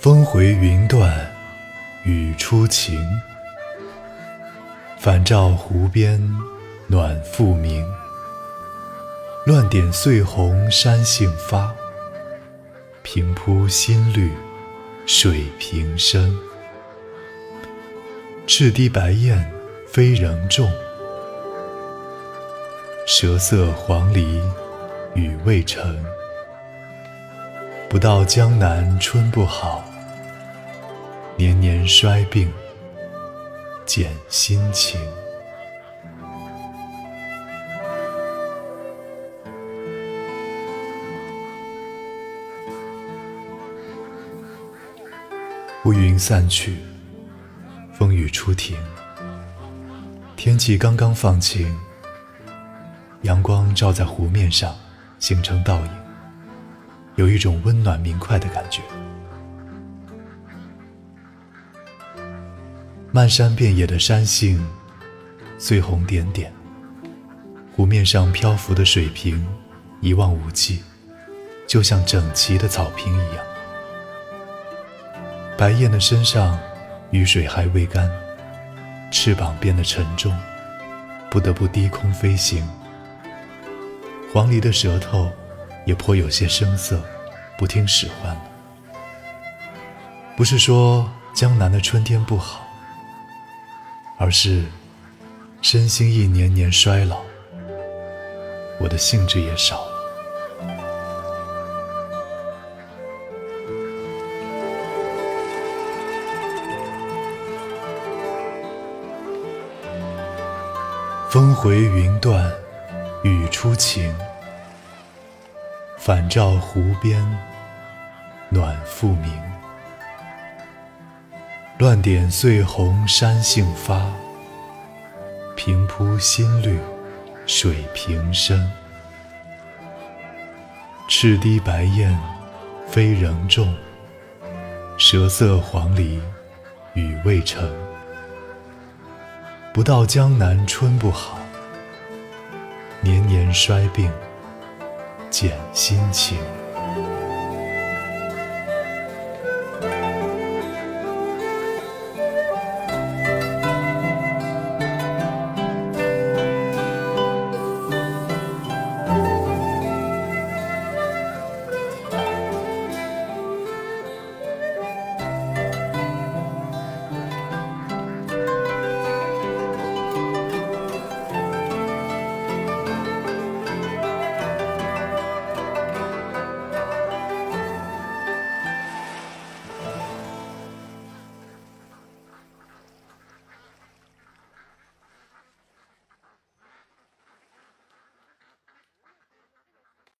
风回云断雨初晴，返照湖边暖复明。乱点碎红山杏发，平铺新绿水平生。赤堤白雁飞仍众，舌色黄鹂语未成。不到江南春不好，年年衰病减心情。乌云散去，风雨初停，天气刚刚放晴，阳光照在湖面上，形成倒影，有一种温暖明快的感觉。漫山遍野的山杏，碎红点点，湖面上漂浮的水平一望无际，就像整齐的草坪一样。白雁的身上，雨水还未干，翅膀变得沉重，不得不低空飞行。黄鹂的舌头也颇有些生涩，不听使唤了。不是说江南的春天不好，而是身心一年年衰老，我的兴致也少了。风回云断雨初晴，返照湖边暖复明。乱点碎红山杏发，平铺新绿水平生。赤堤白雁飞仍众，舌色黄鹂语未成。不到江南春不好，年年衰病减心情。